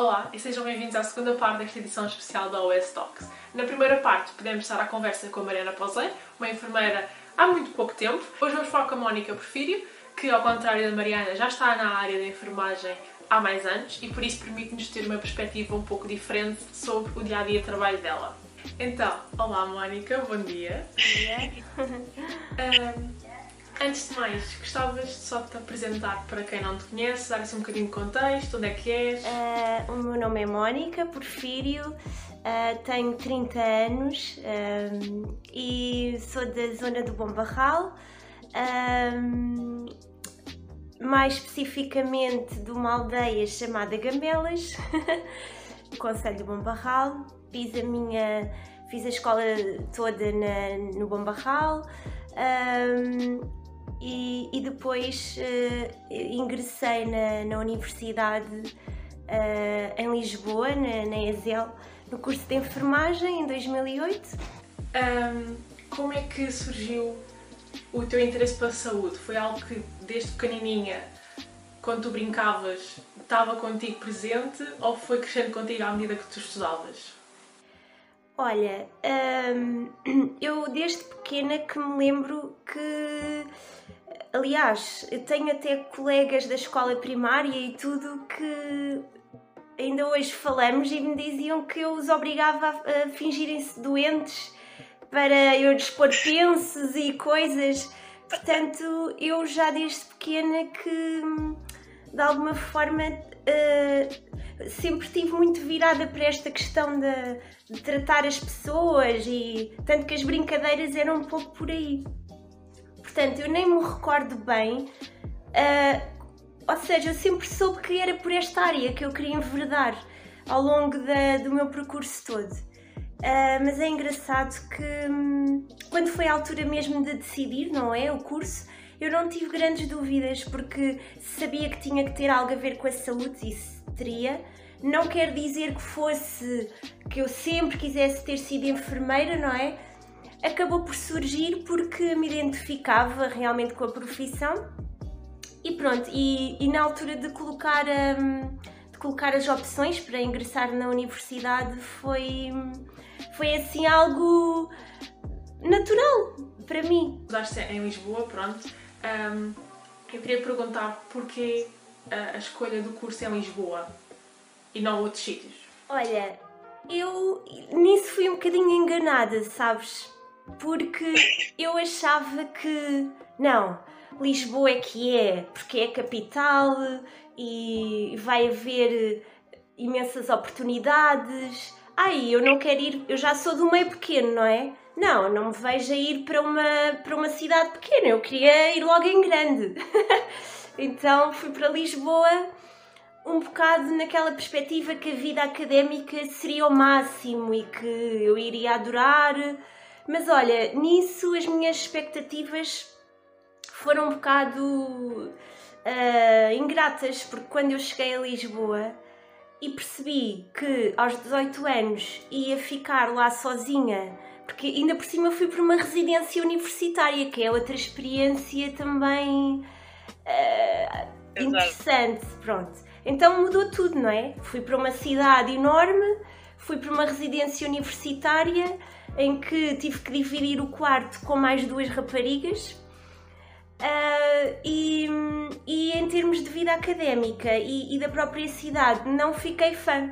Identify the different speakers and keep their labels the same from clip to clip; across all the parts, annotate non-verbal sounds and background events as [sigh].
Speaker 1: Olá e sejam bem-vindos à segunda parte desta edição especial da OS Talks. Na primeira parte, podemos estar à conversa com a Mariana Posé, uma enfermeira há muito pouco tempo. Hoje vamos falar com a Mónica Porfírio, que, ao contrário da Mariana, já está na área da enfermagem há mais anos e por isso permite-nos ter uma perspectiva um pouco diferente sobre o dia a dia de trabalho dela. Então, olá Mónica, bom dia.
Speaker 2: Bom dia. [laughs]
Speaker 1: Um, antes de mais, gostavas só de te apresentar para quem não te conhece, dar-se um bocadinho de contexto, onde é que és?
Speaker 2: Uh, o meu nome é Mónica Porfírio, uh, tenho 30 anos um, e sou da zona do Bom Barral. Um, mais especificamente de uma aldeia chamada Gambelas, [laughs] Conselho do Bom Barral. Fiz a minha, fiz a escola toda na, no Bom Barral um, e, e, depois uh, ingressei na, na universidade uh, em Lisboa, na, na ESEL, no curso de enfermagem em 2008.
Speaker 1: Um, como é que surgiu o teu interesse pela saúde? Foi algo que desde pequenininha, quando tu brincavas, estava contigo presente ou foi crescendo contigo à medida que tu estudavas?
Speaker 2: Olha, hum, [clears throat] eu desde pequena que me lembro que, aliás, eu tenho até colegas da escola primária e tudo que ainda hoje falamos e me diziam que eu os obrigava a, fingirem-se doentes para eu pôr pensos e coisas. Portanto, eu já desde pequena que de alguma forma uh, sempre estive muito virada para esta questão de, de, tratar as pessoas e tanto que as brincadeiras eram um pouco por aí. Portanto, eu nem me recordo bem, uh, ou seja, eu sempre soube que era por esta área que eu queria enverdar ao longo da, do meu percurso todo. Uh, mas é engraçado que hum, quando foi a altura mesmo de decidir, não é? O curso, eu não tive grandes dúvidas porque sabia que tinha que ter algo a ver com a saúde, isso Não quer dizer que fosse que eu sempre quisesse ter sido enfermeira, não é? Acabou por surgir porque me identificava realmente com a profissão e pronto. E, e na altura de colocar, um, de colocar as opções para ingressar na universidade foi foi assim algo natural para mim.
Speaker 1: Estudaste em Lisboa, pronto. Um, eu queria perguntar porquê a, a escolha do curso em Lisboa e não outros sítios.
Speaker 2: Olha, eu nisso fui um bocadinho enganada, sabes? Porque eu achava que não, Lisboa é que é, porque é a capital e vai haver imensas oportunidades ai, eu não quero ir, eu já sou do meio pequeno, não é? Não, não me vejo a ir para uma, para uma cidade pequena, eu queria ir logo em grande. [laughs] então fui para Lisboa um bocado naquela perspectiva que a vida académica seria o máximo e que eu iria adorar. Mas olha, nisso as minhas expectativas foram um bocado uh, ingratas, porque quando eu cheguei a Lisboa e percebi que aos 18 anos ia ficar lá sozinha, porque ainda por cima fui para uma residência universitária, que é outra experiência também uh, interessante. Pronto. Então mudou tudo, não é? Fui para uma cidade enorme, fui para uma residência universitária em que tive que dividir o quarto com mais duas raparigas Uh, e, e, em termos de vida académica e, e, da própria cidade, não fiquei fã.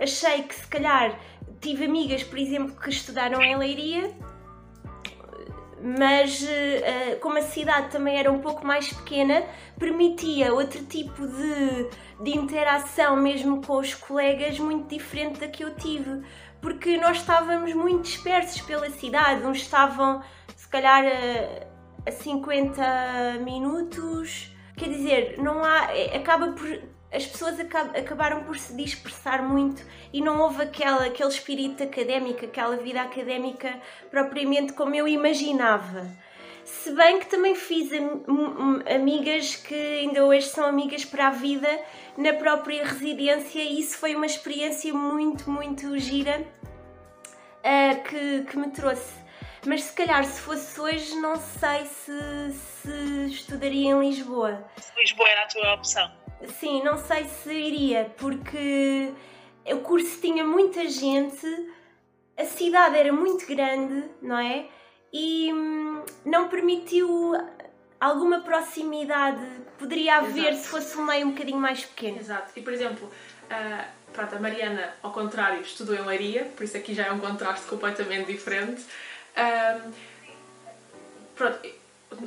Speaker 2: Achei que se calhar tive amigas, por exemplo, que estudaram em Leiria, mas uh, como a cidade também era um pouco mais pequena, permitia outro tipo de, de interação mesmo com os colegas muito diferente da que eu tive, porque nós estávamos muito dispersos pela cidade, uns estavam se calhar. Uh, a 50 minutos. Quer dizer, não há. É, acaba por. As pessoas acabaram por se dispersar muito e não houve aquela, aquele espírito académico, aquela vida académica propriamente como eu imaginava. Se bem que também fiz amigas que ainda hoje são amigas para a vida na própria residência e isso foi uma experiência muito, muito gira uh, que, que me trouxe mas se calhar se fosse hoje não sei se, se estudaria em Lisboa.
Speaker 3: Lisboa era a tua opção?
Speaker 2: Sim, não sei se iria, porque o curso tinha muita gente, a cidade era muito grande, não é? E hum, não permitiu alguma proximidade poderia haver
Speaker 1: Exato.
Speaker 2: se fosse um meio um bocadinho mais pequeno.
Speaker 1: Exato. E por exemplo, ah, pronto, a Mariana, ao contrário, estudou em Leiria, por isso aqui já é um contraste completamente diferente. Pronto,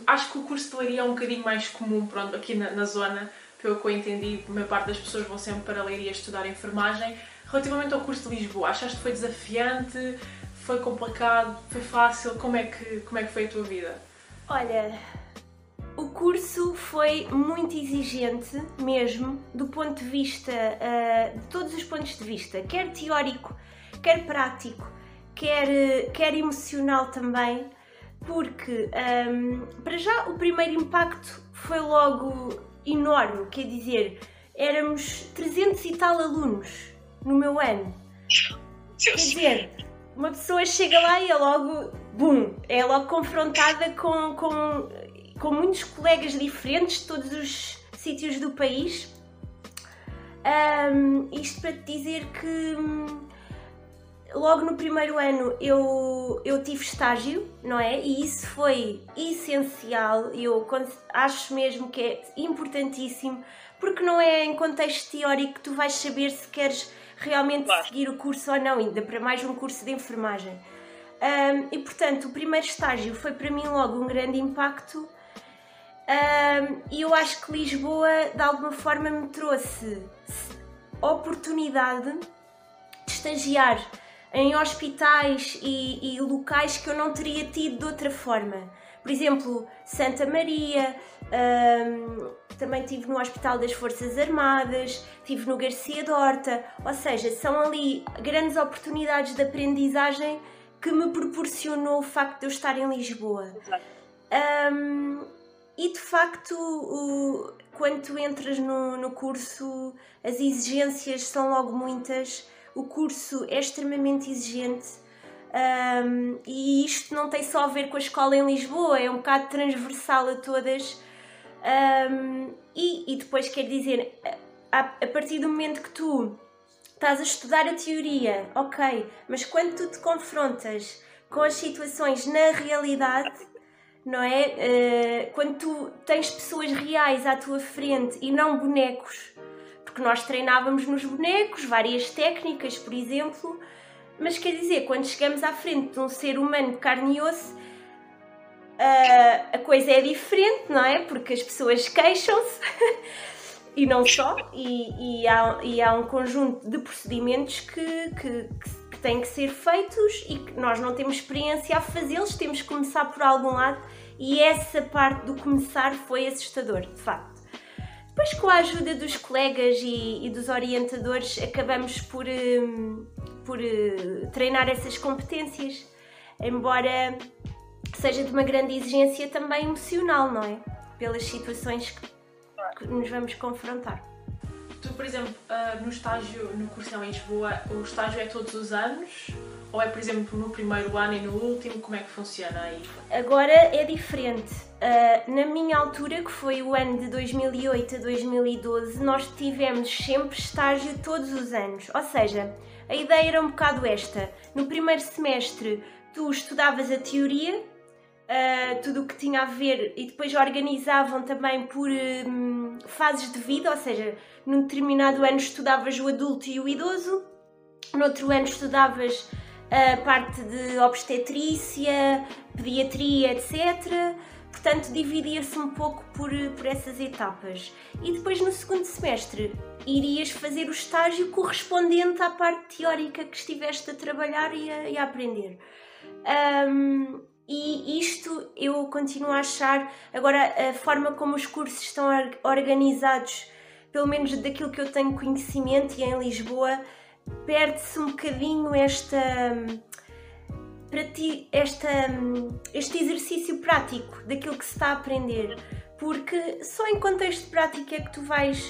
Speaker 1: acho que o curso de Leiria é um bocadinho mais comum pronto, aqui na, na zona, pelo que eu entendi, a maior parte das pessoas vão sempre para Leiria estudar enfermagem. Relativamente ao curso de Lisboa, achaste que foi desafiante? Foi complicado? Foi fácil? Como é que, como é que foi a tua vida?
Speaker 2: Olha, o curso foi muito exigente mesmo, do ponto de vista, ah, de todos os pontos de vista, quer teórico, quer prático, quer, quer emocional também, porque ahm, para já o primeiro impacto foi logo enorme, quer dizer, éramos 300 e tal alunos no meu ano. Quer dizer, uma pessoa chega lá e é logo, bum, é logo confrontada com, com, com muitos colegas diferentes de todos os sítios do país. Ahm, isto para te dizer que hum, logo no primeiro ano eu, eu tive estágio, não é? E isso foi essencial. Eu acho mesmo que é importantíssimo, porque não é em contexto teórico que tu vais saber se queres realmente
Speaker 3: Claro.
Speaker 2: seguir o curso ou não, ainda para mais um curso de enfermagem. Ahm, e portanto, o primeiro estágio foi para mim logo um grande impacto. Ahm, e eu acho que Lisboa, de alguma forma, me trouxe oportunidade de estagiar em hospitais e, e locais que eu não teria tido de outra forma. Por exemplo, Santa Maria, ahm, também estive no Hospital das Forças Armadas, estive no Garcia de Horta, ou seja, são ali grandes oportunidades de aprendizagem que me proporcionou o facto de eu estar em Lisboa.
Speaker 3: Exato.
Speaker 2: Um, e de facto, o- quando tu entras no, no curso, as exigências são logo muitas, o curso é extremamente exigente. um, e isto não tem só a ver com a escola em Lisboa, é um bocado transversal a todas. Um, e, e depois quer dizer, a, a partir do momento que tu estás a estudar a teoria, ok, mas quando tu te confrontas com as situações na realidade, não é? Eh, quando tu tens pessoas reais à tua frente e não bonecos, porque nós treinávamos nos bonecos, várias técnicas, por exemplo, mas quer dizer, quando chegamos à frente de um ser humano de carne e osso, ah, a coisa é diferente, não é? Porque as pessoas queixam-se [laughs] e não só, e, e há, e há um conjunto de procedimentos que, que- que têm que ser feitos e que nós não temos experiência a fazê-los, temos que começar por algum lado, e essa parte do começar foi assustador, de facto. Depois, com a ajuda dos colegas e, e dos orientadores, acabamos por, hum, por eh, treinar essas competências, embora seja de uma grande exigência também emocional, não é? Pelas situações que, que nos vamos confrontar.
Speaker 1: Tu, por exemplo, ah, no estágio, no curso em Lisboa, o estágio é todos os anos? Ou é, por exemplo, no primeiro ano e no último? Como é que funciona aí?
Speaker 2: Agora é diferente. Uh, na minha altura, que foi o ano de 2008 a 2012, nós tivemos sempre estágio todos os anos. Ou seja, a ideia era um bocado esta. No primeiro semestre, tu estudavas a teoria, uh, tudo o que tinha a ver, e depois organizavam também por hum, fases de vida, ou seja, num determinado ano estudavas o adulto e o idoso, no outro ano estudavas a parte de obstetrícia, pediatria, etc. Portanto, dividia-se um pouco por, por essas etapas. E depois, no segundo semestre, irias fazer o estágio correspondente à parte teórica que estiveste a trabalhar e a, e a aprender. Ahm, e isto eu continuo a achar. Agora, a forma como os cursos estão or- organizados, pelo menos daquilo que eu tenho conhecimento e em Lisboa, perde-se um bocadinho esta para ti esta, este exercício prático daquilo que se está a aprender. Porque só em contexto prático é que tu vais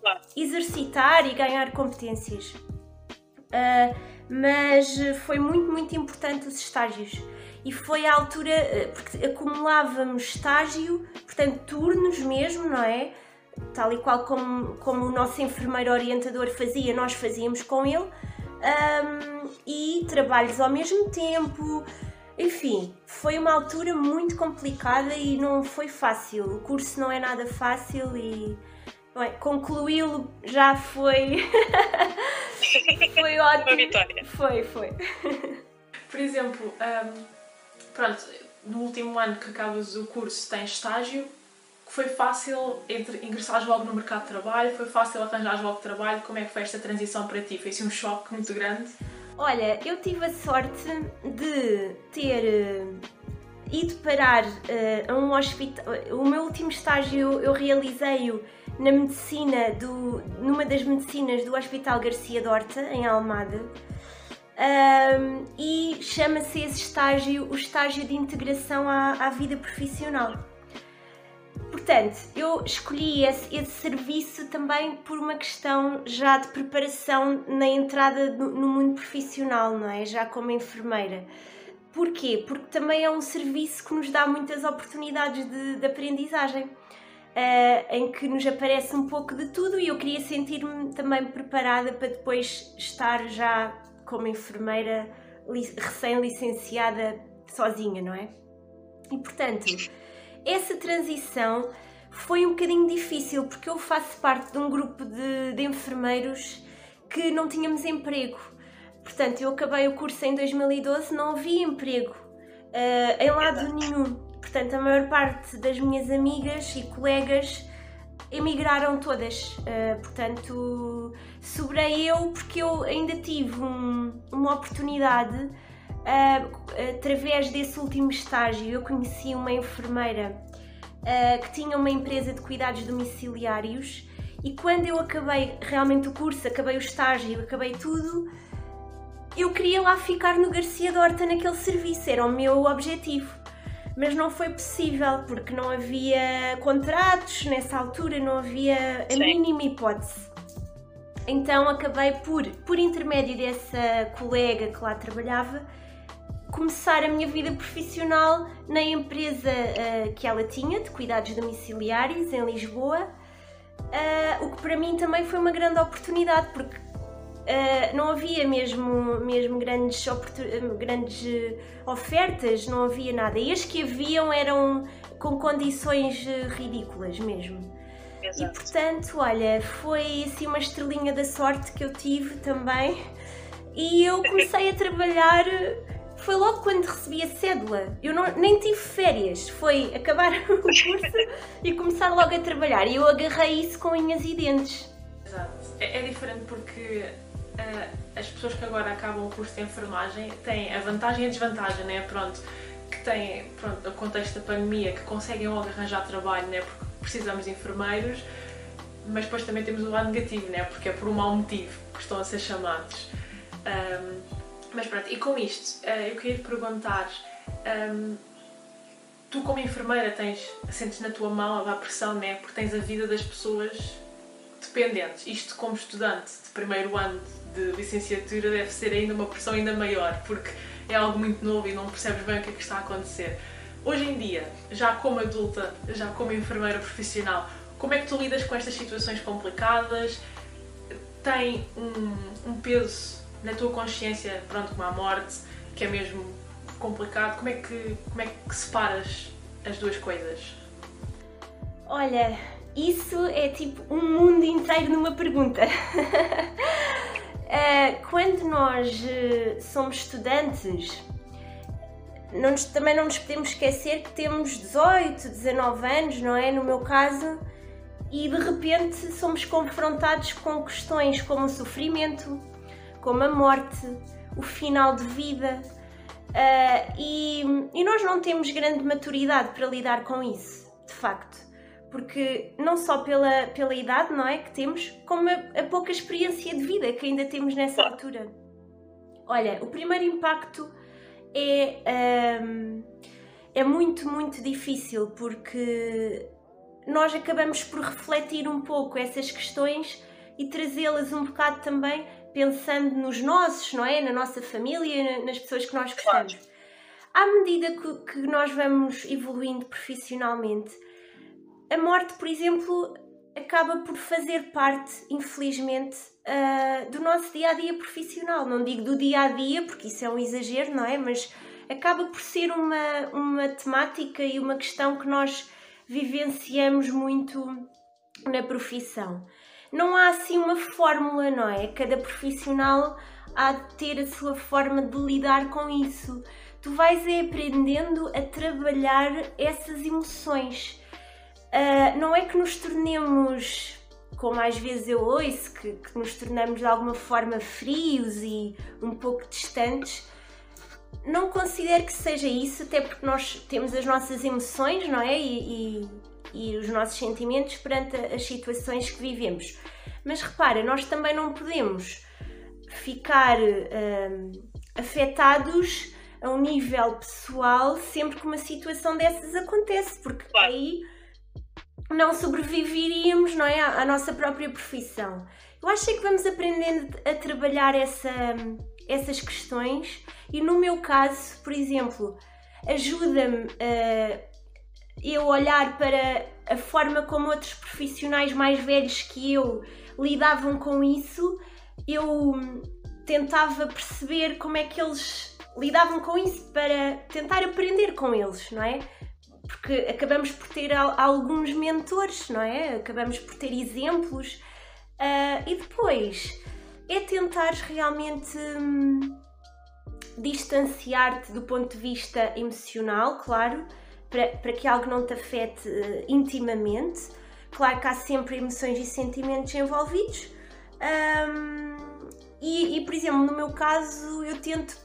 Speaker 3: Claro.
Speaker 2: exercitar e ganhar competências. Ah, mas foi muito muito importante os estágios. E foi a altura eh, porque acumulávamos estágio portanto turnos mesmo não é tal e qual como, como o nosso enfermeiro orientador fazia, nós fazíamos com ele, um, e trabalhos ao mesmo tempo. Enfim, foi uma altura muito complicada e não foi fácil. O curso não é nada fácil e é, concluí-lo já foi. [laughs] foi ótimo.
Speaker 3: Uma vitória.
Speaker 2: Foi, foi. [laughs]
Speaker 1: Por exemplo, um, pronto, no último ano que acabas o curso tens estágio. Foi fácil entre, ingressares logo no mercado de trabalho? Foi fácil arranjar logo trabalho? Como é que foi esta transição para ti? Foi assim um choque muito grande?
Speaker 2: Olha, eu tive a sorte de ter uh, ido parar uh, a um hospital. O meu último estágio eu realizei-o na medicina do, numa das medicinas do Hospital Garcia Dorta, em Almada. Um, e chama-se esse estágio o estágio de integração à, à vida profissional. Portanto, eu escolhi esse, esse, serviço também por uma questão já de preparação na entrada no, no mundo profissional, não é? Já como enfermeira. Porquê? Porque também é um serviço que nos dá muitas oportunidades de, de aprendizagem, uh, em que nos aparece um pouco de tudo e eu queria sentir-me também preparada para depois estar já como enfermeira recém-licenciada sozinha, não é? E portanto essa transição foi um bocadinho difícil porque eu faço parte de um grupo de, de enfermeiros que não tínhamos emprego. Portanto, eu acabei o curso em 2012, não havia emprego uh, em lado nenhum. Portanto, a maior parte das minhas amigas e colegas emigraram todas. Uh, portanto, sobrei eu porque eu ainda tive um, uma oportunidade através desse último estágio, eu conheci uma enfermeira uh, que tinha uma empresa de cuidados domiciliários e quando eu acabei realmente o curso, acabei o estágio, acabei tudo, eu queria lá ficar no Garcia Dorta naquele serviço, era o meu objetivo. Mas não foi possível porque não havia contratos nessa altura, não havia a mínima hipótese. Então acabei por, por intermédio dessa colega que lá trabalhava, começar a minha vida profissional na empresa uh, que ela tinha, de cuidados domiciliários, em Lisboa, uh, o que para mim também foi uma grande oportunidade, porque uh, não havia mesmo, mesmo grandes, grandes ofertas, não havia nada. E as que haviam eram com condições ridículas mesmo. Exato. E portanto, olha, foi assim uma estrelinha da sorte que eu tive também. E eu comecei a trabalhar foi logo quando recebi a cédula. Eu não, nem tive férias, foi acabar [laughs] o curso e começar logo a trabalhar. E eu agarrei isso com unhas e dentes.
Speaker 1: Exato. É, é diferente porque uh, as pessoas que agora acabam o curso de enfermagem têm a vantagem e a desvantagem, né? Pronto, que têm pronto, o contexto da pandemia, que conseguem logo arranjar trabalho, né? Porque precisamos de enfermeiros, mas depois também temos o lado negativo, né? Porque é por um mau motivo que estão a ser chamados. Um, mas pronto, e com isto, eh, eu queria te perguntar: um, tu, como enfermeira, tens, sentes na tua mão a pressão, né? Porque tens a vida das pessoas dependentes. Isto, como estudante de primeiro ano de licenciatura, deve ser ainda uma pressão ainda maior, porque é algo muito novo e não percebes bem o que é que está a acontecer. Hoje em dia, já como adulta, já como enfermeira profissional, como é que tu lidas com estas situações complicadas? Tem um, um peso na tua consciência, pronto, como a morte, que é mesmo complicado, como é que, como é que separas as duas coisas?
Speaker 2: Olha, isso é tipo um mundo inteiro numa pergunta. [laughs] Eh, quando nós eh, somos estudantes, não nos, também não nos podemos esquecer que temos 18, 19 anos, não é? No meu caso, e de repente somos confrontados com questões como o sofrimento, como a morte, o final de vida. Uh, e, e nós não temos grande maturidade para lidar com isso, de facto. Porque não só pela, pela idade, não é? Que temos, como a, a pouca experiência de vida que ainda temos nessa altura. Olha, o primeiro impacto é, um, é muito, muito difícil porque nós acabamos por refletir um pouco essas questões e trazê-las um bocado também pensando nos nossos, não é? Na nossa família, nas pessoas que nós gostamos. Claro. À medida que, que nós vamos evoluindo profissionalmente, a morte, por exemplo, acaba por fazer parte, infelizmente, uh, do nosso dia a dia profissional. Não digo do dia a dia, porque isso é um exagero, não é? Mas acaba por ser uma, uma temática e uma questão que nós vivenciamos muito na profissão. Não há assim uma fórmula, não é? Cada profissional há de ter a sua forma de lidar com isso. Tu vais é aprendendo a trabalhar essas emoções. Uh, não é que nos tornemos, como às vezes eu ouço, que, que nos tornamos de alguma forma frios e um pouco distantes, não considero que seja isso, até porque nós temos as nossas emoções, não é? E, e, e os nossos sentimentos perante as situações que vivemos. Mas repara, nós também não podemos ficar hum, afetados a um nível pessoal sempre que uma situação dessas acontece, porque claro. aí não sobreviveríamos não é, à, nossa própria profissão. Eu acho que vamos aprendendo a trabalhar essa, essas questões e no meu caso, por exemplo, ajuda-me a eu olhar para a forma como outros profissionais mais velhos que eu lidavam com isso, eu tentava perceber como é que eles lidavam com isso para tentar aprender com eles, não é? Porque acabamos por ter alguns mentores, não é? Acabamos por ter exemplos uh, e depois é tentar realmente hum, distanciar-te do ponto de vista emocional, claro, para, para que algo não te afete uh, intimamente. Claro que há sempre emoções e sentimentos envolvidos. Um, e, e, por exemplo, no meu caso, eu tento,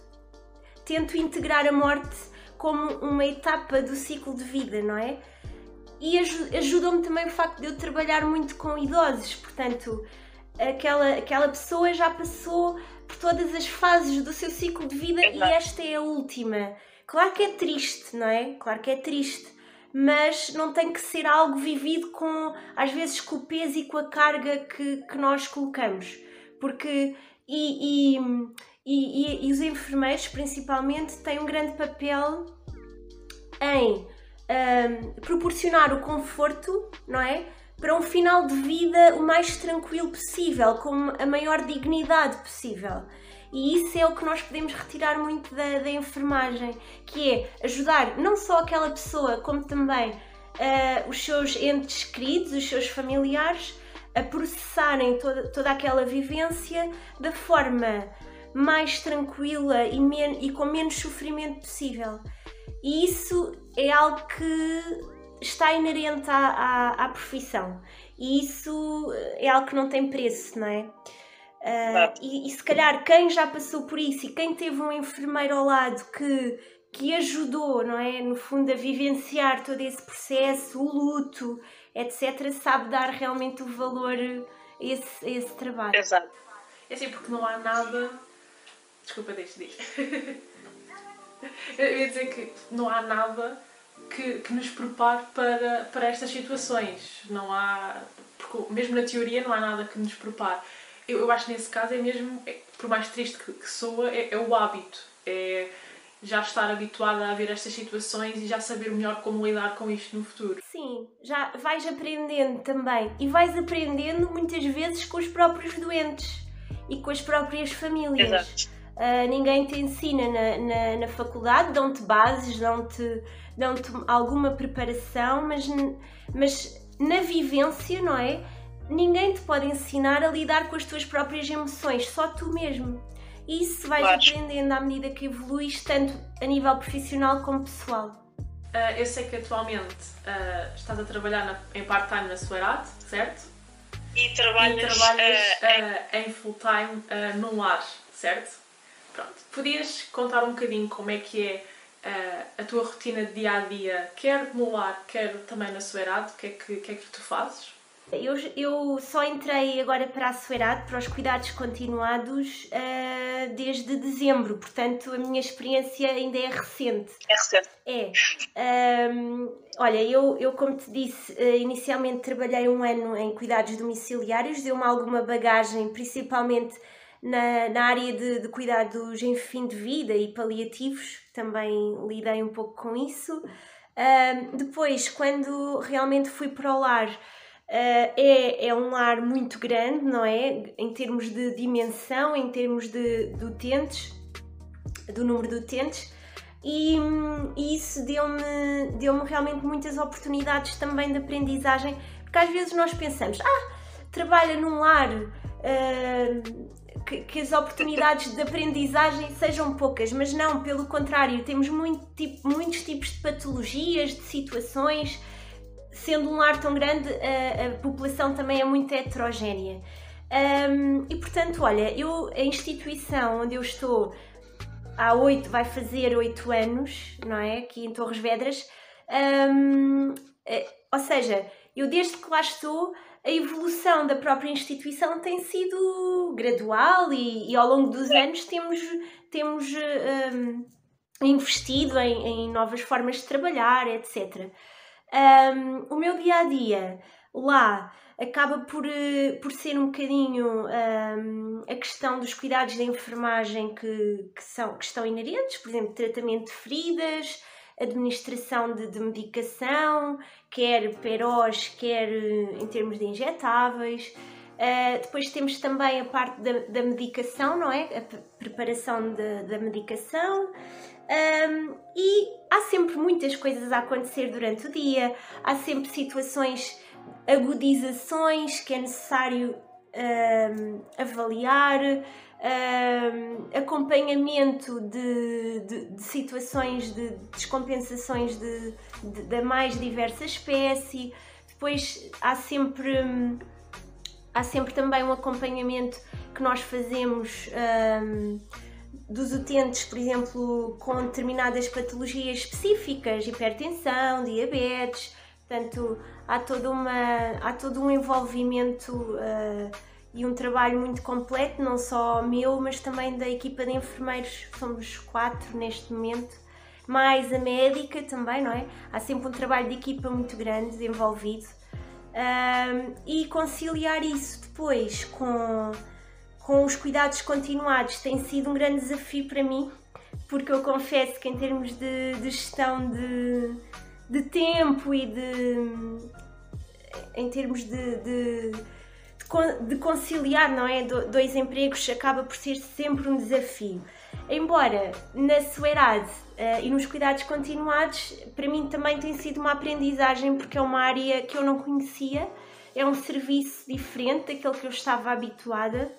Speaker 2: tento integrar a morte como uma etapa do ciclo de vida, não é? E ajuda-me também o facto de eu trabalhar muito com idosos, portanto, aquela, aquela pessoa já passou por todas as fases do seu ciclo de vida Exato. e esta é a última. Claro que é triste, não é? Claro que é triste, mas não tem que ser algo vivido com, às vezes, com o peso e com a carga que, que nós colocamos. Porque, e, e, e, e os enfermeiros, principalmente, têm um grande papel em um, proporcionar o conforto, não é? Para um final de vida o mais tranquilo possível, com a maior dignidade possível. E isso é o que nós podemos retirar muito da, da enfermagem, que é ajudar não só aquela pessoa, como também uh, os seus entes queridos, os seus familiares, a processarem toda, toda aquela vivência da forma mais tranquila e, e com menos sofrimento possível. E isso é algo que está inerente à, à, à profissão. E isso é algo que não tem preço, não é? Uh, e, e, se calhar quem já passou por isso e quem teve um enfermeiro ao lado que, que ajudou, não é? No fundo, a vivenciar todo esse processo, o luto, etc., sabe dar realmente o valor a esse, a esse trabalho.
Speaker 1: Exato. É assim, porque não há nada. Desculpa, deixa de [laughs] Eu ia dizer que não há nada que, que nos prepare para, para estas situações. Não há. Porque mesmo na teoria não há nada que nos prepare eu, eu acho que nesse caso é mesmo, é, por mais triste que, que soa, é, é, o hábito. É já estar habituada a ver estas situações e já saber melhor como lidar com isto no futuro.
Speaker 2: Sim, já vais aprendendo também. E vais aprendendo muitas vezes com os próprios doentes e com as próprias famílias. Exato. Uh, ninguém te ensina na, na, na faculdade, dão-te bases, dão-te dão alguma preparação, mas, mas na vivência, não é? Ninguém te pode ensinar a lidar com as tuas próprias emoções, só tu mesmo. E isso vais claro. aprendendo à medida que evoluís, tanto a nível profissional como pessoal.
Speaker 1: Uh, eu sei que atualmente uh, estás a trabalhar na, em part-time na Suerat, certo?
Speaker 3: E trabalhas,
Speaker 1: e trabalhas uh, em full-time num lar, certo? Pronto. Podias contar um bocadinho como é que é a tua rotina de dia a dia, quer no lar, quer também na Suerat, o que é que, que, é que tu fazes?
Speaker 2: Eu, eu só entrei agora para a Soerade, para os cuidados continuados, uh, desde dezembro, portanto a minha experiência ainda é recente.
Speaker 3: É recente.
Speaker 2: É. Um, olha, eu, eu, como te disse, uh, inicialmente trabalhei um ano em cuidados domiciliários, deu-me alguma bagagem, principalmente na, na área de, de cuidados em fim de vida e paliativos, também lidei um pouco com isso. Uh, depois, quando realmente fui para o lar é, é um lar muito grande, não é? Em termos de dimensão, em termos de, de utentes, do número de utentes. E, e isso deu-me deu realmente muitas oportunidades também de aprendizagem, porque às vezes nós pensamos, ah, trabalha num lar, uh, que, que, as oportunidades de aprendizagem sejam poucas, mas não, pelo contrário, temos muito tipo, muitos tipos de patologias, de situações. Sendo um lar tão grande, a, a população também é muito heterogénea. Um, e portanto, olha, eu, a instituição onde eu estou há oito, vai fazer oito anos, não é? Aqui em Torres Vedras. Um, é, ou seja, eu desde que lá estou, a evolução da própria instituição tem sido gradual e, e ao longo dos anos temos, temos um, investido em, em, novas formas de trabalhar, etc. Um, o meu dia a dia lá acaba por, eh, por ser um bocadinho um, a questão dos cuidados de enfermagem que, que, são, que estão inerentes, por exemplo, tratamento de feridas, administração de, de medicação, quer perós, quer eh, em termos de injetáveis. Uh, depois temos também a parte da, da medicação, não é? A preparação de, da medicação. Um, e há sempre muitas coisas a acontecer durante o dia, há sempre situações, agudizações que é necessário um, avaliar acompanhamento de, de, de, situações de descompensações de, de, da mais diversa espécie. Depois há sempre, há sempre também um acompanhamento que nós fazemos um, dos utentes, por exemplo, com determinadas patologias específicas, hipertensão, diabetes. Portanto, há, toda uma, há todo um envolvimento. Uh, e um trabalho muito completo, não só meu, mas também da equipa de enfermeiros, somos quatro neste momento, mais a médica também, não é? Há sempre um trabalho de equipa muito grande envolvido um, e conciliar isso depois com, com os cuidados continuados tem sido um grande desafio para mim, porque eu confesso que em termos de, de gestão de, de tempo e de em termos de, de de conciliar, não é? Dois empregos acaba por ser sempre um desafio. Embora na SUERAD uh, e nos cuidados continuados, para mim também tem sido uma aprendizagem porque é uma área que eu não conhecia, é um serviço diferente daquele que eu estava habituada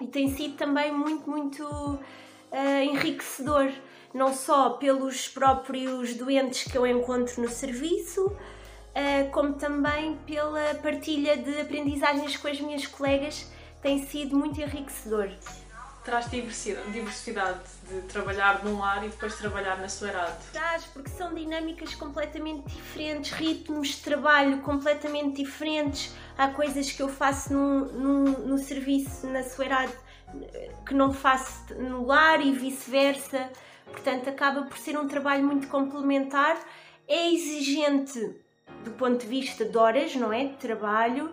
Speaker 2: e tem sido também muito, muito uh, enriquecedor, não só pelos próprios doentes que eu encontro no serviço, uh, como também pela partilha de aprendizagens com as minhas colegas, tem sido muito enriquecedor.
Speaker 1: Traz diversidade, diversidade de trabalhar num lar e depois trabalhar na idade.
Speaker 2: Traz, porque são dinâmicas completamente diferentes, ritmos de trabalho completamente diferentes. Há coisas que eu faço no, no, no serviço na idade que não faço no lar e vice-versa. Portanto, acaba por ser um trabalho muito complementar. É exigente do ponto de vista de horas, não é? De trabalho,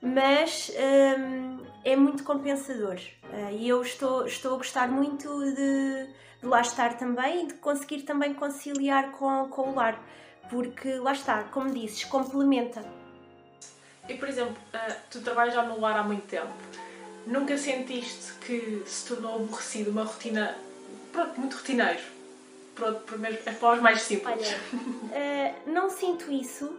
Speaker 2: mas hum, é muito compensador. Uh, e eu estou, estou a gostar muito de, de, lá estar também e de conseguir também conciliar com, com o lar, porque lá está, como dizes, complementa.
Speaker 1: E por exemplo, uh, tu trabalhas já no lar há muito tempo. Nunca sentiste que se tornou aborrecido uma rotina, pronto, muito rotineiro? Pronto, para os mais simples.
Speaker 2: Olha, uh, não sinto isso,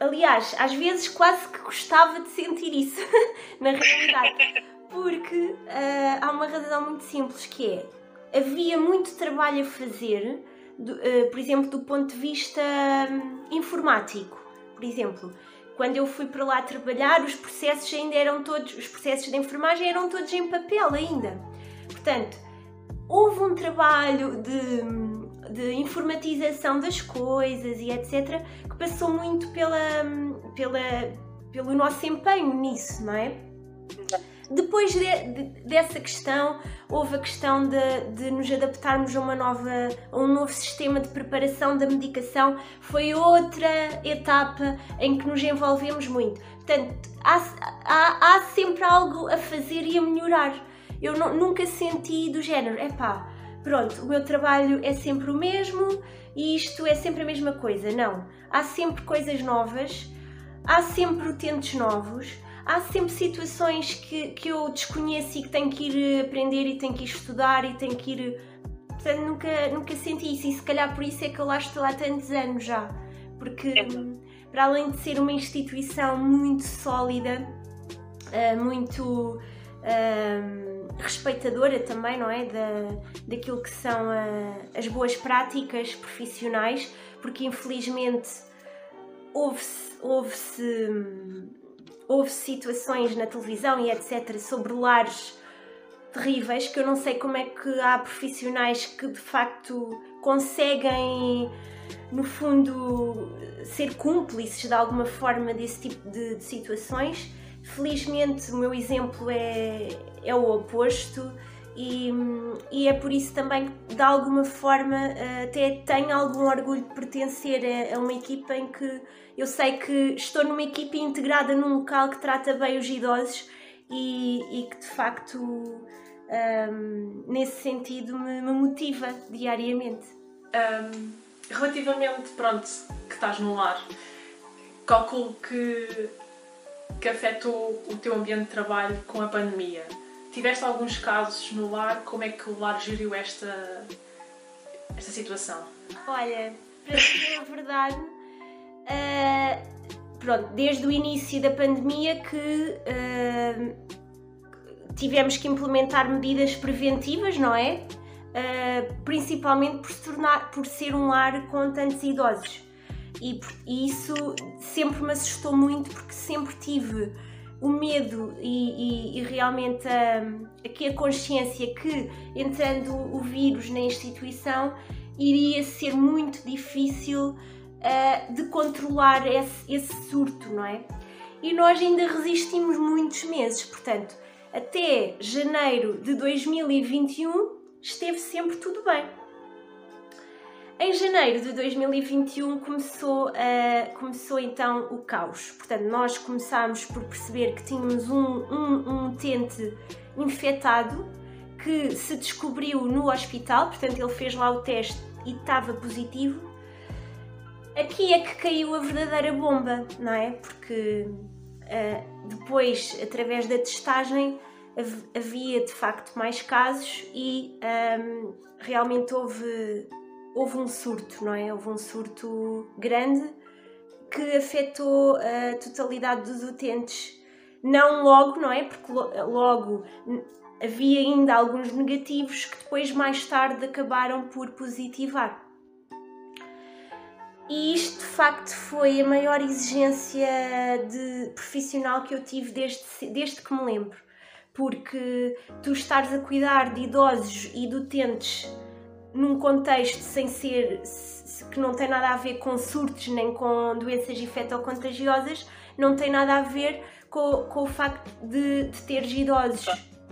Speaker 2: Aliás, às vezes quase que gostava de sentir isso, [laughs] na realidade. Porque uh, há uma razão muito simples que é havia muito trabalho a fazer, do, uh, por exemplo, do ponto de vista um, informático. Por exemplo, quando eu fui para lá trabalhar, os processos ainda eram todos, os processos de enfermagem eram todos em papel ainda. Portanto, houve um trabalho de hum, de informatização das coisas e etc., que passou muito pela, pela, pelo nosso empenho nisso, não é? Depois de, de, dessa questão, houve a questão de, de, nos adaptarmos a, uma nova, a um novo sistema de preparação da medicação. Foi outra etapa em que nos envolvemos muito. Portanto, há, há, há sempre algo a fazer e a melhorar. Eu não, nunca senti do género, epá, pronto, o meu trabalho é sempre o mesmo e isto é sempre a mesma coisa. Não. Há sempre coisas novas, há sempre utentes novos, há sempre situações que, que eu desconheço e que tenho que ir aprender e tenho que ir estudar e tenho que ir. Portanto, nunca, nunca senti isso e se calhar por isso é que eu lá estou há tantos anos já. Porque, para além de ser uma instituição muito sólida, eh, muito uh, respeitadora também, não é? Da, daquilo que são uh, as boas práticas profissionais, porque infelizmente houve-se houve houve situações na televisão e etc. sobre lares terríveis que eu não sei como é que há profissionais que de facto conseguem no fundo ser cúmplices de alguma forma desse tipo de, de situações Felizmente, o meu exemplo é, é o oposto. E, e, é por isso também que de alguma forma até tenho algum orgulho de pertencer a, a, uma equipa em que eu sei que estou numa equipa integrada num local que trata bem os idosos e, e que de facto um, nesse sentido me, me motiva diariamente.
Speaker 1: Um, relativamente, pronto, que estás no lar, calculo que que afetou o teu ambiente de trabalho com a pandemia. Tiveste alguns casos no lar, como é que o lar geriu esta, esta situação?
Speaker 2: Olha, para dizer a verdade, uh, pronto, desde o início da pandemia que uh, tivemos que implementar medidas preventivas, não é? Uh, principalmente por, se tornar, por ser um lar com tantos idosos. E, e, isso sempre me assustou muito porque sempre tive o medo e, e, e realmente a, a consciência que entrando o vírus na instituição iria ser muito difícil uh, de controlar esse, esse surto, não é? E nós ainda resistimos muitos meses, portanto, até janeiro de 2021 esteve sempre tudo bem. Em janeiro de 2021 começou, uh, começou então o caos. Portanto, nós começámos por perceber que tínhamos um, um, um utente infectado que se descobriu no hospital, portanto, ele fez lá o teste e estava positivo. Aqui é que caiu a verdadeira bomba, não é? Porque uh, depois, através da testagem, havia de facto mais casos e um, ehm, realmente houve houve um surto, não é? Houve um surto grande que afetou a totalidade dos utentes. Não logo, não é? Porque logo havia ainda alguns negativos que depois, mais tarde, acabaram por positivar. E isto de facto foi a maior exigência de profissional que eu tive desde, desde que me lembro. Porque tu estares a cuidar de idosos e de utentes num contexto sem ser que não tem nada a ver com surtos nem com doenças infecto-contagiosas, não tem nada a ver com, com o facto de, de teres idosos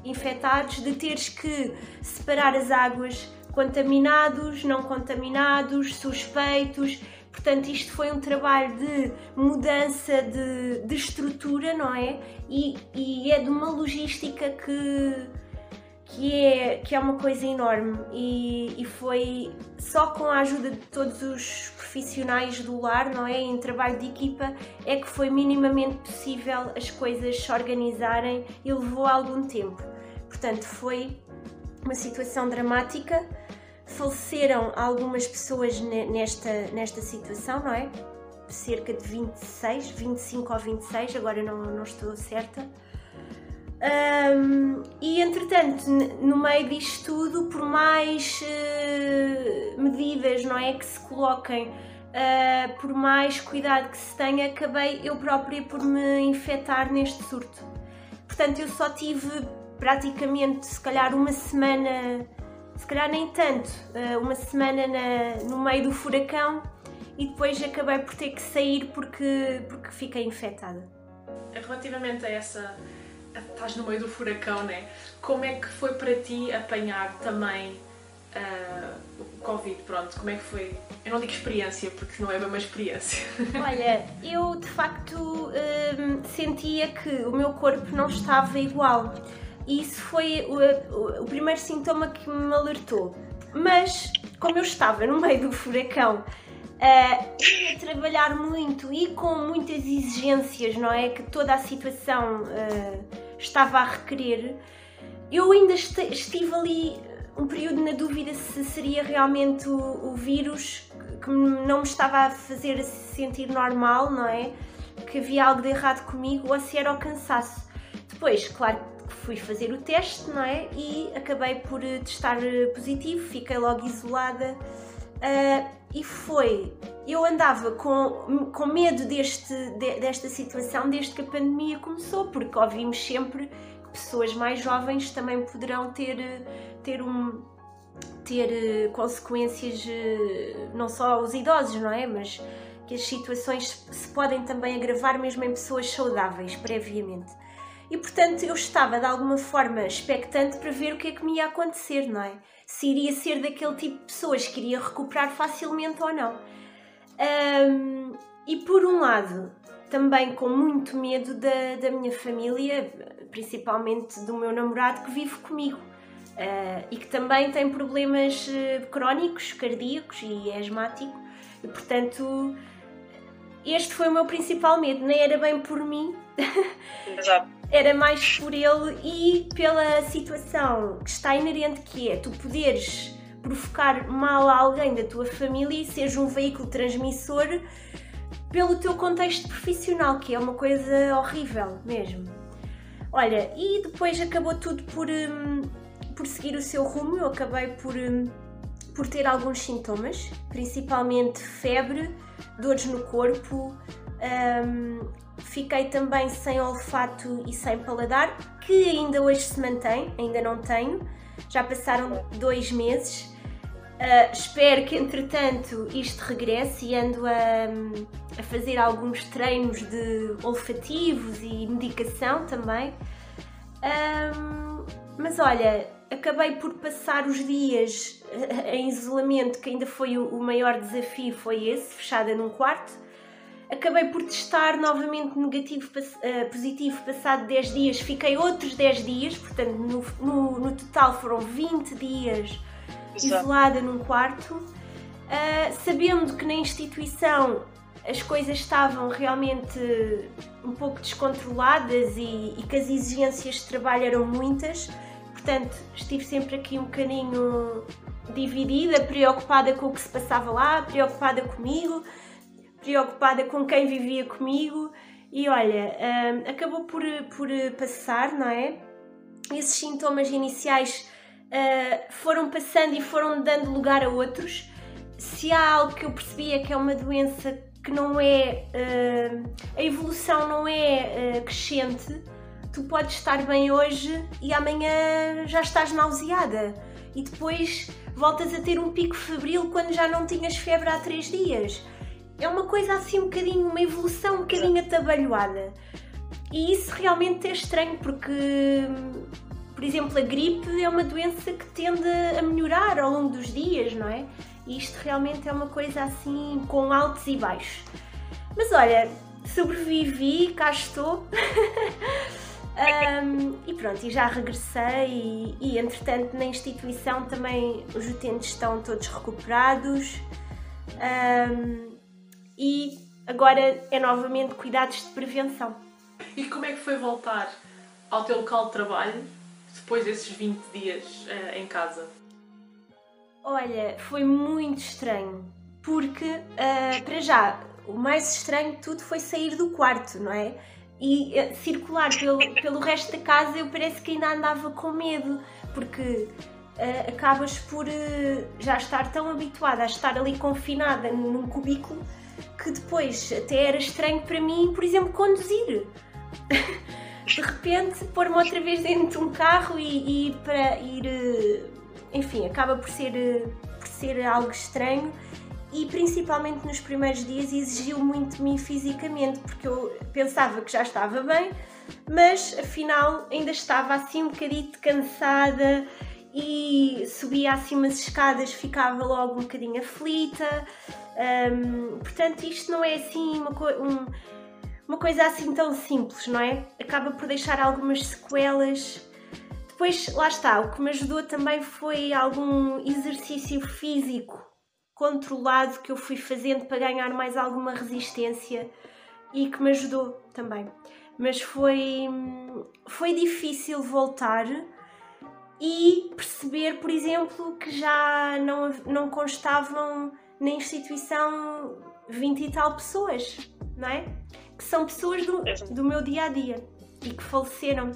Speaker 2: infectados, de teres que separar as águas contaminados, não contaminados, suspeitos. Portanto, isto foi um trabalho de mudança de, de estrutura, não é? E, e é de uma logística que que é, que é uma coisa enorme e, e, foi só com a ajuda de todos os profissionais do lar, não é? Em trabalho de equipa, é que foi minimamente possível as coisas se organizarem e levou algum tempo. Portanto, foi uma situação dramática. Faleceram algumas pessoas nesta, nesta situação, não é? Cerca de 26, 25 ou 26, agora não, não estou certa um, e entretanto, no meio disto tudo, por mais uh, medidas não é, que se coloquem, uh, por mais cuidado que se tenha, acabei eu própria por me infectar neste surto. Portanto, eu só tive praticamente, se calhar, uma semana, se calhar nem tanto, uh, uma semana na, no meio do furacão e depois acabei por ter que sair porque, porque fiquei infectada.
Speaker 1: Relativamente a essa estás no meio do furacão, né? Como é que foi para ti apanhar também uh, o Covid? Pronto, como é que foi? Eu não digo experiência, porque não é a mesma experiência. [laughs]
Speaker 2: Olha, eu de facto hum, sentia que o meu corpo não estava igual. E isso foi o, o, primeiro sintoma que me alertou. Mas, como eu estava no meio do furacão, uh, trabalhar muito e com muitas exigências, não é? Que toda a situação uh, estava a requerer. Eu ainda est estive ali um período na dúvida se seria realmente o, o vírus que não me estava a fazer sentir normal, não é? Que havia algo de errado comigo ou se era o cansaço. Depois, claro que fui fazer o teste, não é? E acabei por eh, testar eh, positivo, fiquei logo isolada. Uh, e foi. Eu andava com, com medo deste, de, desta situação desde que a pandemia começou, porque ouvimos sempre que pessoas mais jovens também poderão ter, ter um, ter consequências, não só os idosos, não é? Mas que as situações se podem também agravar mesmo em pessoas saudáveis, previamente. E portanto eu estava de alguma forma expectante para ver o que é que me ia acontecer, não é? Se iria ser daquele tipo de pessoas que iria recuperar facilmente ou não. Um, e por um lado, também com muito medo da, da minha família, principalmente do meu namorado que vive comigo. Uh, e que também tem problemas uh, crónicos, cardíacos e asmático, e portanto este foi o meu principal medo, nem era bem por mim, [laughs] Exato. Era mais por ele e pela situação que está inerente que é tu poderes provocar mal a alguém da tua família e seres um veículo transmissor pelo teu contexto profissional, que é uma coisa horrível mesmo. Olha, e depois acabou tudo por, hum, por seguir o seu rumo, eu acabei por, hum, por ter alguns sintomas, principalmente febre, dores no corpo, um, fiquei também sem olfato e sem paladar, que ainda hoje se mantém, ainda não tenho, já passaram dois meses. Uh, espero que entretanto isto regresse e ando a, a, fazer alguns treinos de olfativos e medicação também. Um, mas olha, acabei por passar os dias em isolamento, que ainda foi o maior desafio, foi esse, fechada num quarto acabei por testar novamente negativo, uh, positivo passado 10 dias, fiquei outros 10 dias, portanto no, no, no total foram 20 dias Exato. isolada num quarto, uh, sabendo que na instituição as coisas estavam realmente um pouco descontroladas e, e que as exigências de trabalho eram muitas, portanto estive sempre aqui um bocadinho dividida, preocupada com o que se passava lá, preocupada comigo, preocupada com quem vivia comigo e olha, um, acabou por, por passar, não é? Esses sintomas iniciais uh, foram passando e foram dando lugar a outros. Se há algo que eu percebia que é uma doença que não é. Uh, a evolução não é uh, crescente, tu podes estar bem hoje e amanhã já estás nauseada. E depois voltas a ter um pico febril quando já não tinhas febre há três dias é uma coisa assim um bocadinho, uma evolução um bocadinho atabalhoada. E isso realmente é estranho porque, por exemplo, a gripe é uma doença que tende a melhorar ao longo dos dias, não é? E isto realmente é uma coisa assim com altos e baixos. Mas olha, sobrevivi, cá estou. [laughs] um, e pronto, e já regressei e, e entretanto na instituição também os utentes estão todos recuperados. Um, e agora é novamente cuidados de prevenção.
Speaker 1: E como é que foi voltar ao teu local de trabalho depois desses 20 dias uh, em casa?
Speaker 2: Olha, foi muito estranho, porque uh, para já o mais estranho de tudo foi sair do quarto, não é? E uh, circular pelo, pelo resto da casa eu parece que ainda andava com medo, porque Uh, acabas por uh, já estar tão habituada a estar ali confinada num cubículo que depois até era estranho para mim, por exemplo, conduzir. [laughs] de repente pôr-me outra vez dentro de um carro e, e para ir. Eh, enfim, acaba por ser, eh, por ser algo estranho e principalmente nos primeiros dias exigiu muito de mim fisicamente, porque eu pensava que já estava bem, mas afinal ainda estava assim um bocadito cansada e subia assim umas escadas, ficava logo um bocadinho aflita. Um, portanto, isto não é assim uma, co um, uma coisa assim tão simples, não é? Acaba por deixar algumas sequelas. Depois, lá está, o que me ajudou também foi algum exercício físico controlado que eu fui fazendo para ganhar mais alguma resistência e que me ajudou também. Mas foi, foi difícil voltar e perceber, por exemplo, que já não, não constavam na instituição 20 e tal pessoas, não é? Que são pessoas do, do meu dia a dia e que faleceram.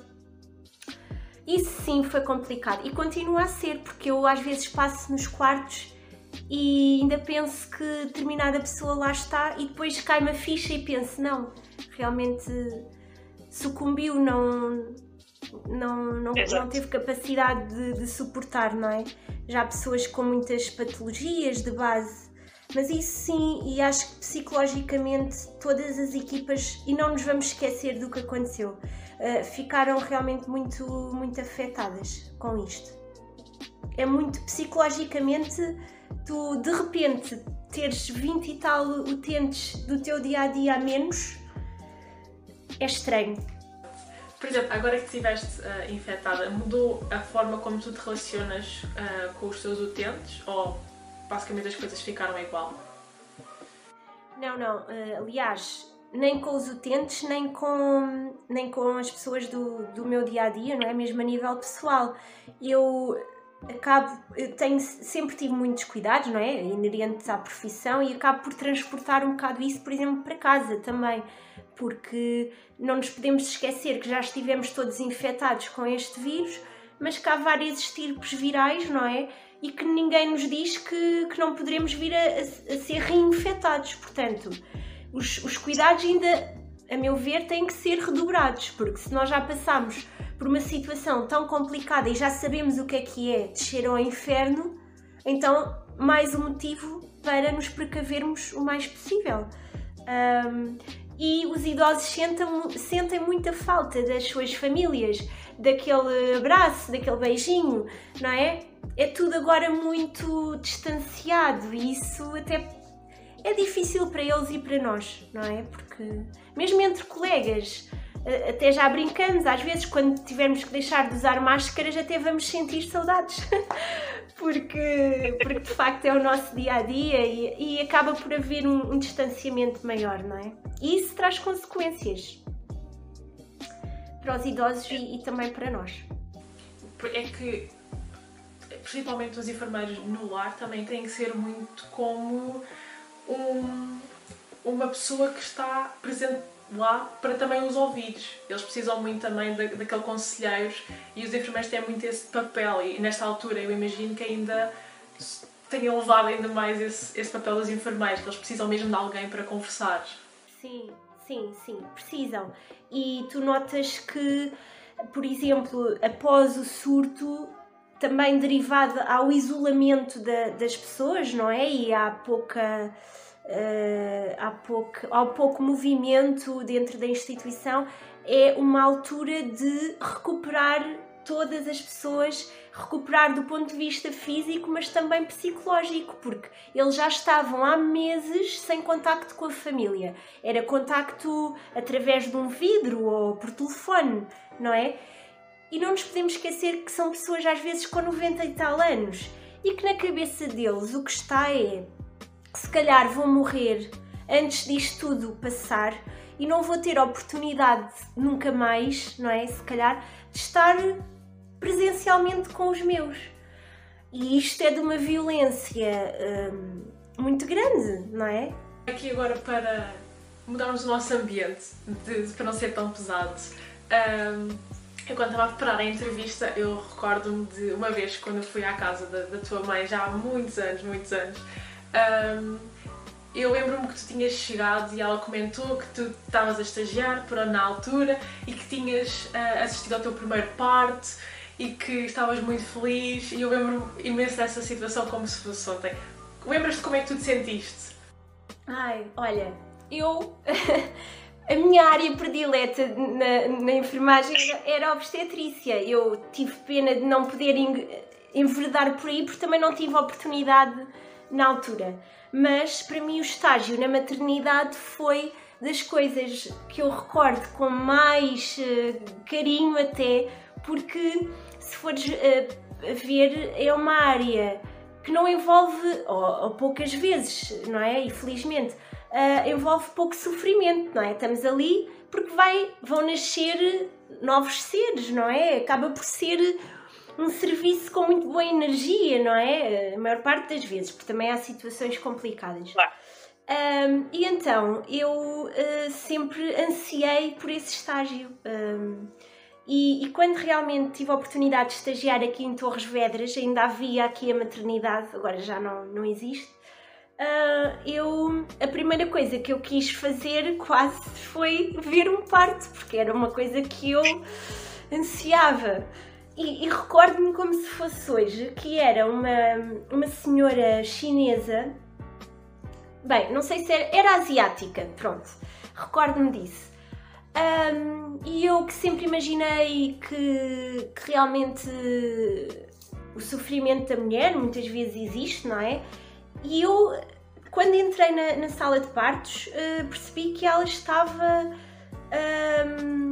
Speaker 2: Isso sim foi complicado e continua a ser, porque eu às vezes passo nos quartos e ainda penso que determinada pessoa lá está e depois cai uma ficha e penso, não, realmente sucumbiu, não, não, não, não teve capacidade de, de, suportar, não é? Já pessoas com muitas patologias de base. Mas isso sim, e acho que psicologicamente todas as equipas, e não nos vamos esquecer do que aconteceu, uh, ficaram realmente muito, muito afetadas com isto. É muito psicologicamente, tu de repente teres 20 e tal utentes do teu dia a dia a menos, é estranho
Speaker 1: por exemplo, agora que estiveste uh, infectada, mudou a forma como tu te relacionas uh, com os teus utentes ou basicamente as coisas ficaram igual?
Speaker 2: Não, não. Uh, aliás, nem com os utentes, nem com, nem com as pessoas do, do meu dia a dia, não é? Mesmo a nível pessoal. Eu acabo, tenho, sempre tive muitos cuidados, não é? Inerentes à profissão e acabo por transportar um bocado isso, por exemplo, para casa também porque não nos podemos esquecer que já estivemos todos infectados com este vírus, mas que há várias estirpes virais, não é? E que ninguém nos diz que, que não poderemos vir a, a, ser reinfetados. Portanto, os, os cuidados ainda, a meu ver, têm que ser redobrados, porque se nós já passamos por uma situação tão complicada e já sabemos o que é que é descer ao inferno, então mais um motivo para nos precavermos o mais possível. Um, e os idosos sentem, sentem muita falta das suas famílias, daquele abraço, daquele beijinho, não é? É tudo agora muito distanciado e isso até é difícil para eles e para nós, não é? Porque mesmo entre colegas, até já brincamos, às vezes quando tivermos que deixar de usar máscaras até vamos sentir saudades. [laughs] porque, porque de facto é o nosso dia a dia e, e acaba por haver um, um, distanciamento maior, não é? E isso traz consequências para os idosos e, e também para nós.
Speaker 1: É que, principalmente os enfermeiros no lar, também têm que ser muito como um, uma pessoa que está presente lá para também os ouvidos. Eles precisam muito também da, daquele conselheiros e os enfermeiros têm muito esse papel e nesta altura eu imagino que ainda tenham levado ainda mais esse, esse papel dos enfermeiros, que eles precisam mesmo de alguém para conversar.
Speaker 2: Sim, sim, sim, precisam. E tu notas que, por exemplo, após o surto, também derivado ao isolamento da, das pessoas, não é? E há pouca uh, há, pouco, há pouco movimento dentro da instituição, é uma altura de recuperar todas as pessoas, recuperar do ponto de vista físico, mas também psicológico, porque eles já estavam há meses sem contacto com a família. Era contacto através de um vidro ou por telefone, não é? E não nos podemos esquecer que são pessoas às vezes com 90 e tal anos e que na cabeça deles o que está é se calhar vou morrer antes disto tudo passar e não vou ter oportunidade nunca mais, não é? Se calhar, de estar presencialmente com os meus. E isto é de uma violência hum, muito grande, não é?
Speaker 1: Aqui agora para mudarmos o nosso ambiente, de, para não ser tão pesado. Um, eu quando estava a preparar a entrevista, eu recordo-me de uma vez quando eu fui à casa da, da tua mãe, já há muitos anos, muitos anos, um, eu lembro-me que tu tinhas chegado e ela comentou que tu estavas a estagiar por na altura e que tinhas uh, assistido ao teu primeiro parte e que estavas muito feliz e eu lembro-me imenso dessa situação como se fosse ontem. Lembras-te como é que tu te sentiste?
Speaker 2: Ai, olha, eu... [laughs] a minha área predileta na, na enfermagem era a obstetrícia. Eu tive pena de não poder enverdar por aí porque também não tive oportunidade na altura. Mas para mim o estágio na maternidade foi das coisas que eu recordo com mais uh, carinho até, porque se fores uh, ver é uma área que não envolve, ou, ou poucas vezes, não é? E felizmente, uh, envolve pouco sofrimento, não é? Estamos ali porque vai, vão nascer novos seres, não é? Acaba por ser um serviço com muito boa energia, não é? A maior parte das vezes, porque também há situações complicadas. Claro. Um, e então eu uh, sempre ansiei por esse estágio. Um, e, e, quando realmente tive a oportunidade de estagiar aqui em Torres Vedras, ainda havia aqui a maternidade, agora já não, não existe. Uh, eu a primeira coisa que eu quis fazer quase foi ver um parto, porque era uma coisa que eu ansiava. E, e recordo-me como se fosse hoje que era uma, uma senhora chinesa, bem, não sei se era, era asiática, pronto, recordo-me disso. Um, e eu que sempre imaginei que, que realmente o sofrimento da mulher muitas vezes existe, não é? E eu, quando entrei na, na sala de partos, uh, percebi que ela estava. Um,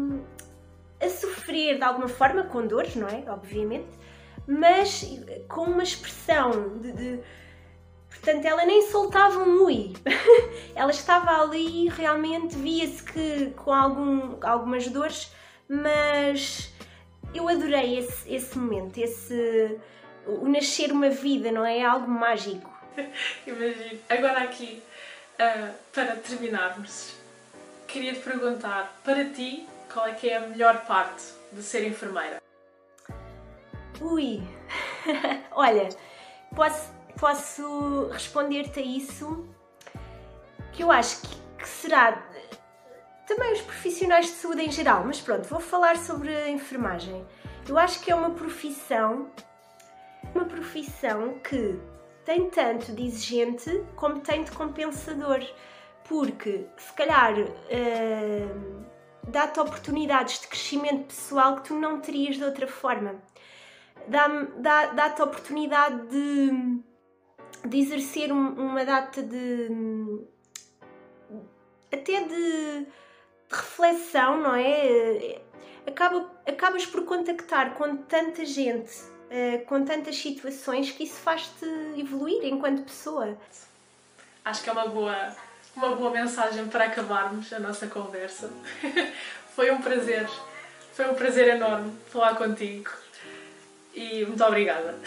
Speaker 2: a sofrer de alguma forma, com dores, não é? Obviamente, mas com uma expressão de. de... Portanto, ela nem soltava um ui. [laughs] ela estava ali realmente, via-se que com algum, algumas dores, mas eu adorei esse, esse momento, esse. o nascer uma vida, não é? Algo mágico. [laughs]
Speaker 1: Imagino. Agora aqui, uh, para terminarmos, queria te perguntar, para ti, qual é que é a melhor parte de ser enfermeira?
Speaker 2: Ui, [laughs] olha, posso, posso responder-te a isso que eu acho que, que será também os profissionais de saúde em geral, mas pronto, vou falar sobre a enfermagem. Eu acho que é uma profissão, uma profissão que tem tanto de exigente como tem de compensador, porque se calhar uh, dá-te oportunidades de crescimento pessoal que tu não terias de outra forma. Dá-te dá, dá oportunidade de, de exercer uma data de. até de, de reflexão, não é? Acaba, acabas por contactar com tanta gente, uh, com tantas situações, que isso faz-te evoluir enquanto pessoa.
Speaker 1: Acho que é uma boa uma boa mensagem para acabarmos a nossa conversa. [laughs] foi um prazer, foi um prazer enorme falar contigo e muito obrigada.